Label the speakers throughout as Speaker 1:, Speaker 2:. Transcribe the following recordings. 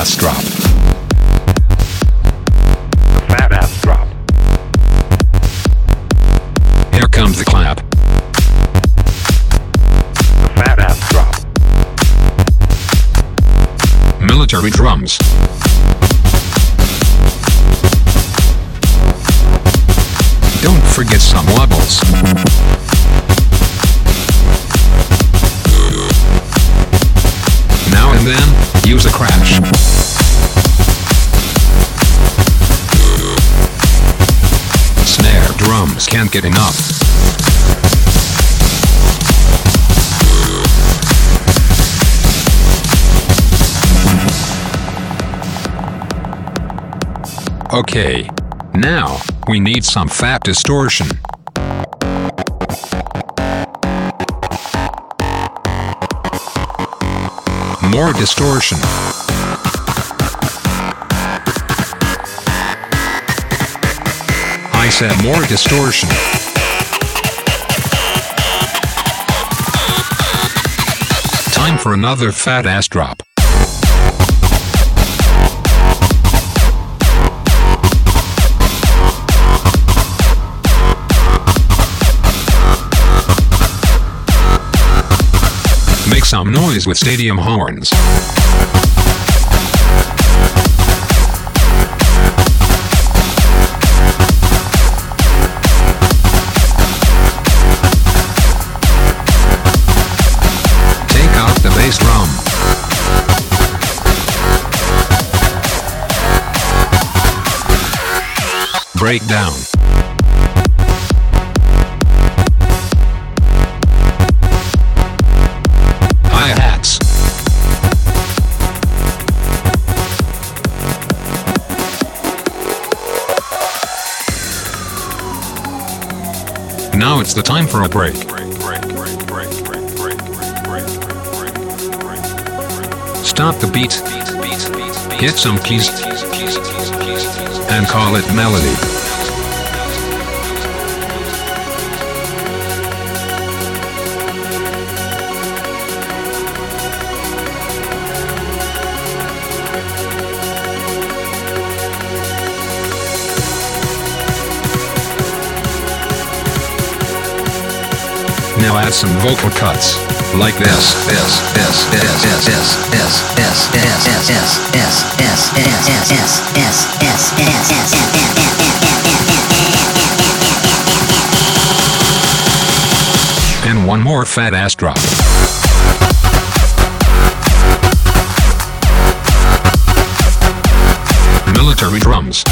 Speaker 1: ass drop. A
Speaker 2: fat ass drop.
Speaker 1: Here comes the clap. A
Speaker 2: fat ass drop.
Speaker 1: Military drums. Don't forget some wobbles. And then, use a crash. Snare drums can't get enough. Okay. Now, we need some fat distortion. More distortion. I said more distortion. Time for another fat ass drop. some noise with stadium horns. Breakdown. It's the time for a break. Stop the beat. Hit some keys. And call it melody. Now add some vocal cuts. Like this, this, this, this, this, this, this, this, this, this,
Speaker 3: this, this, this, this, this, this, this,
Speaker 1: And one more fat ass drop. Military drums.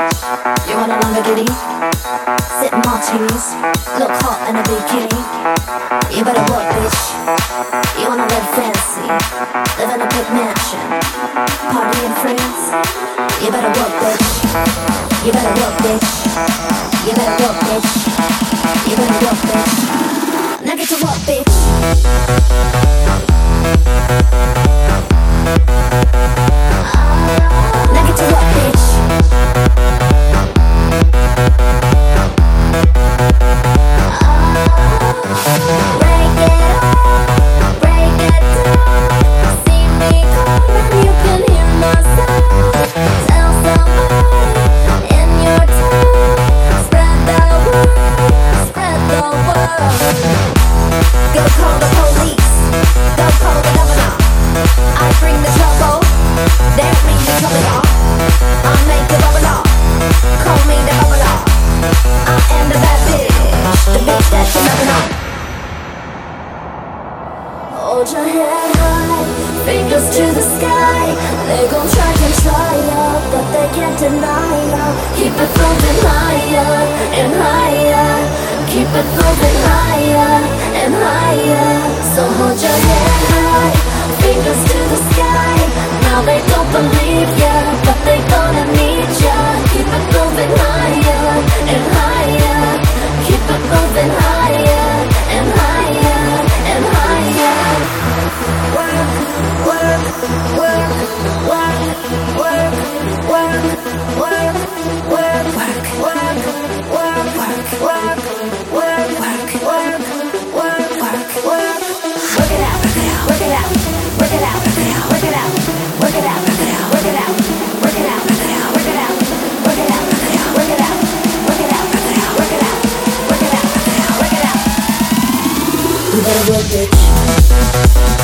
Speaker 4: You want a Lamborghini? Sip martinis, look hot in a bikini. You better work, bitch. You wanna live fancy, live in a big mansion, party in France. You better work, bitch. You better work, bitch. You better work, bitch. You better work, bitch. Now get to work, bitch. bitch.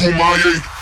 Speaker 5: Kumaye.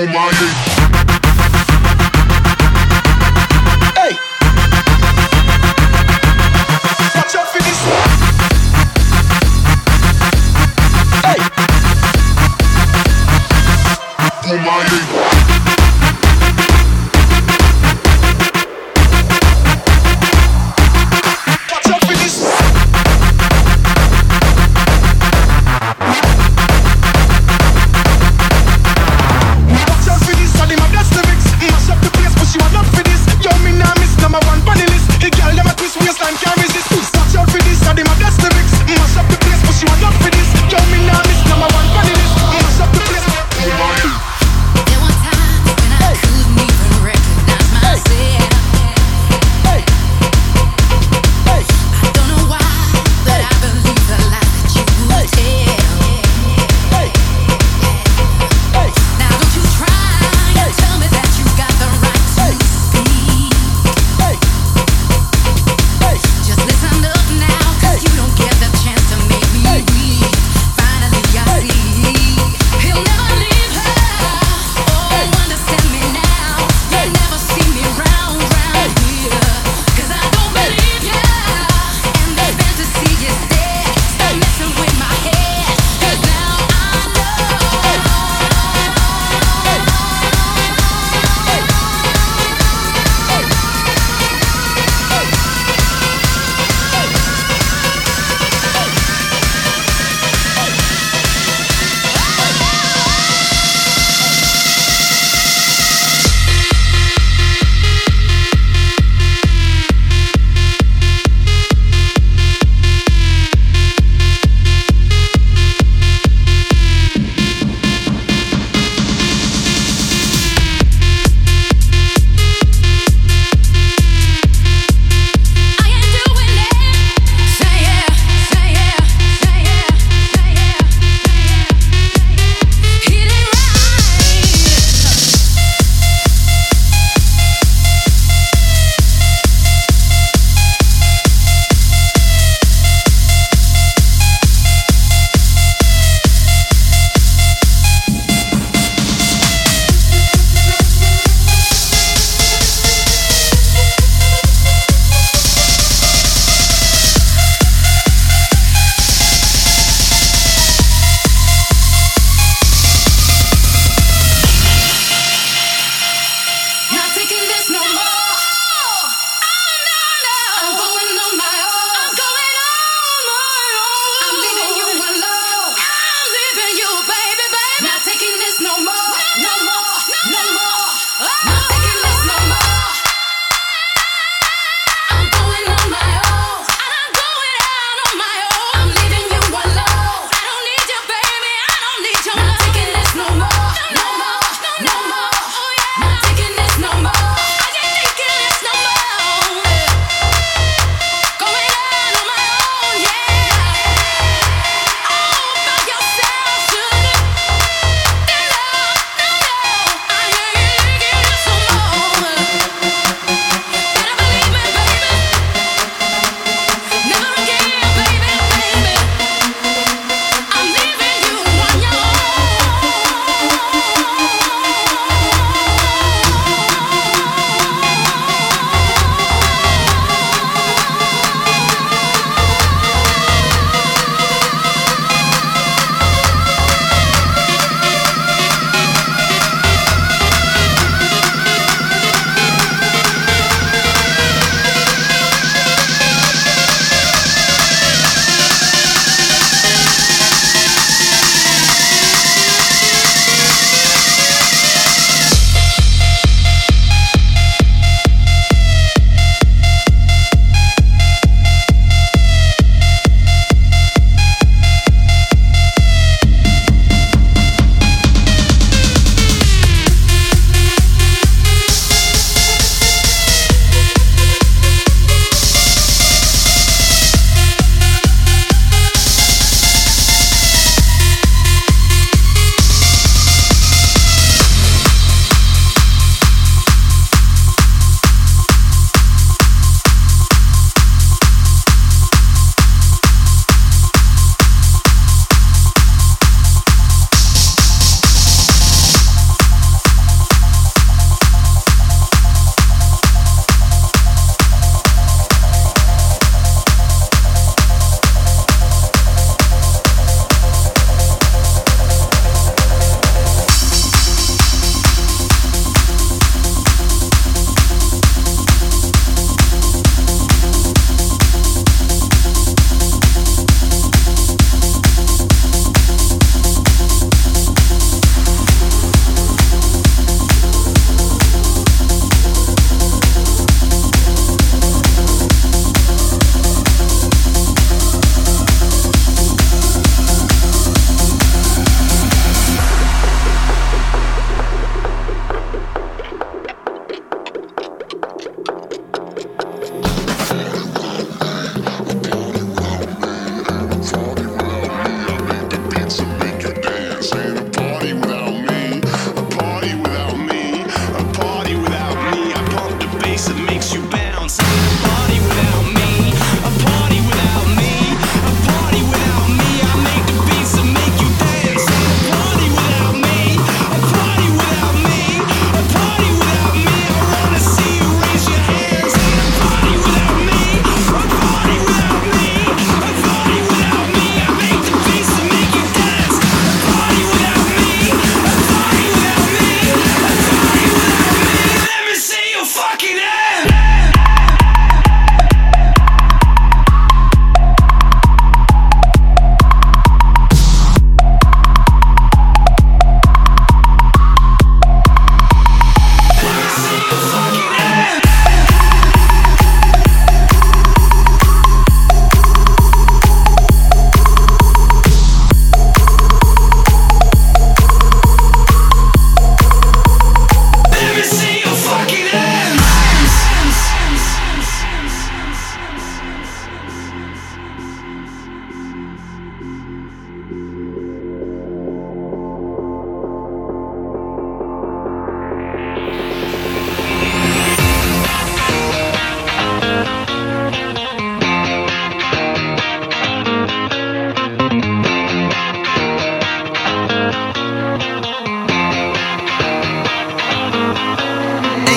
Speaker 5: evil minded. Hey! Watch out for this Hey! Hey! Evil minded.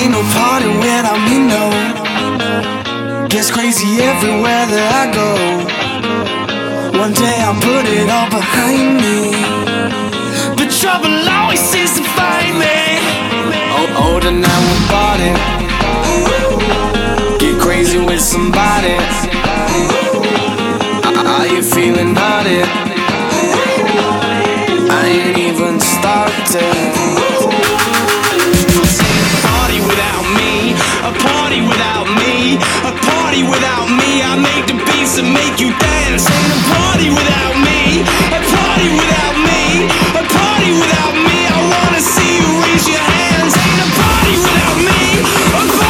Speaker 6: Ain't no party without me, no. Gets crazy everywhere that I go. One day I'll put it all behind me. But trouble always seems to find me. Oh, older now we're body. Get crazy with somebody. Are you feeling naughty? I ain't even started. party without me. I make the beats that make you dance. Ain't a party without me. A party without me. A party without me. I wanna see you raise your hands. Ain't a party without me.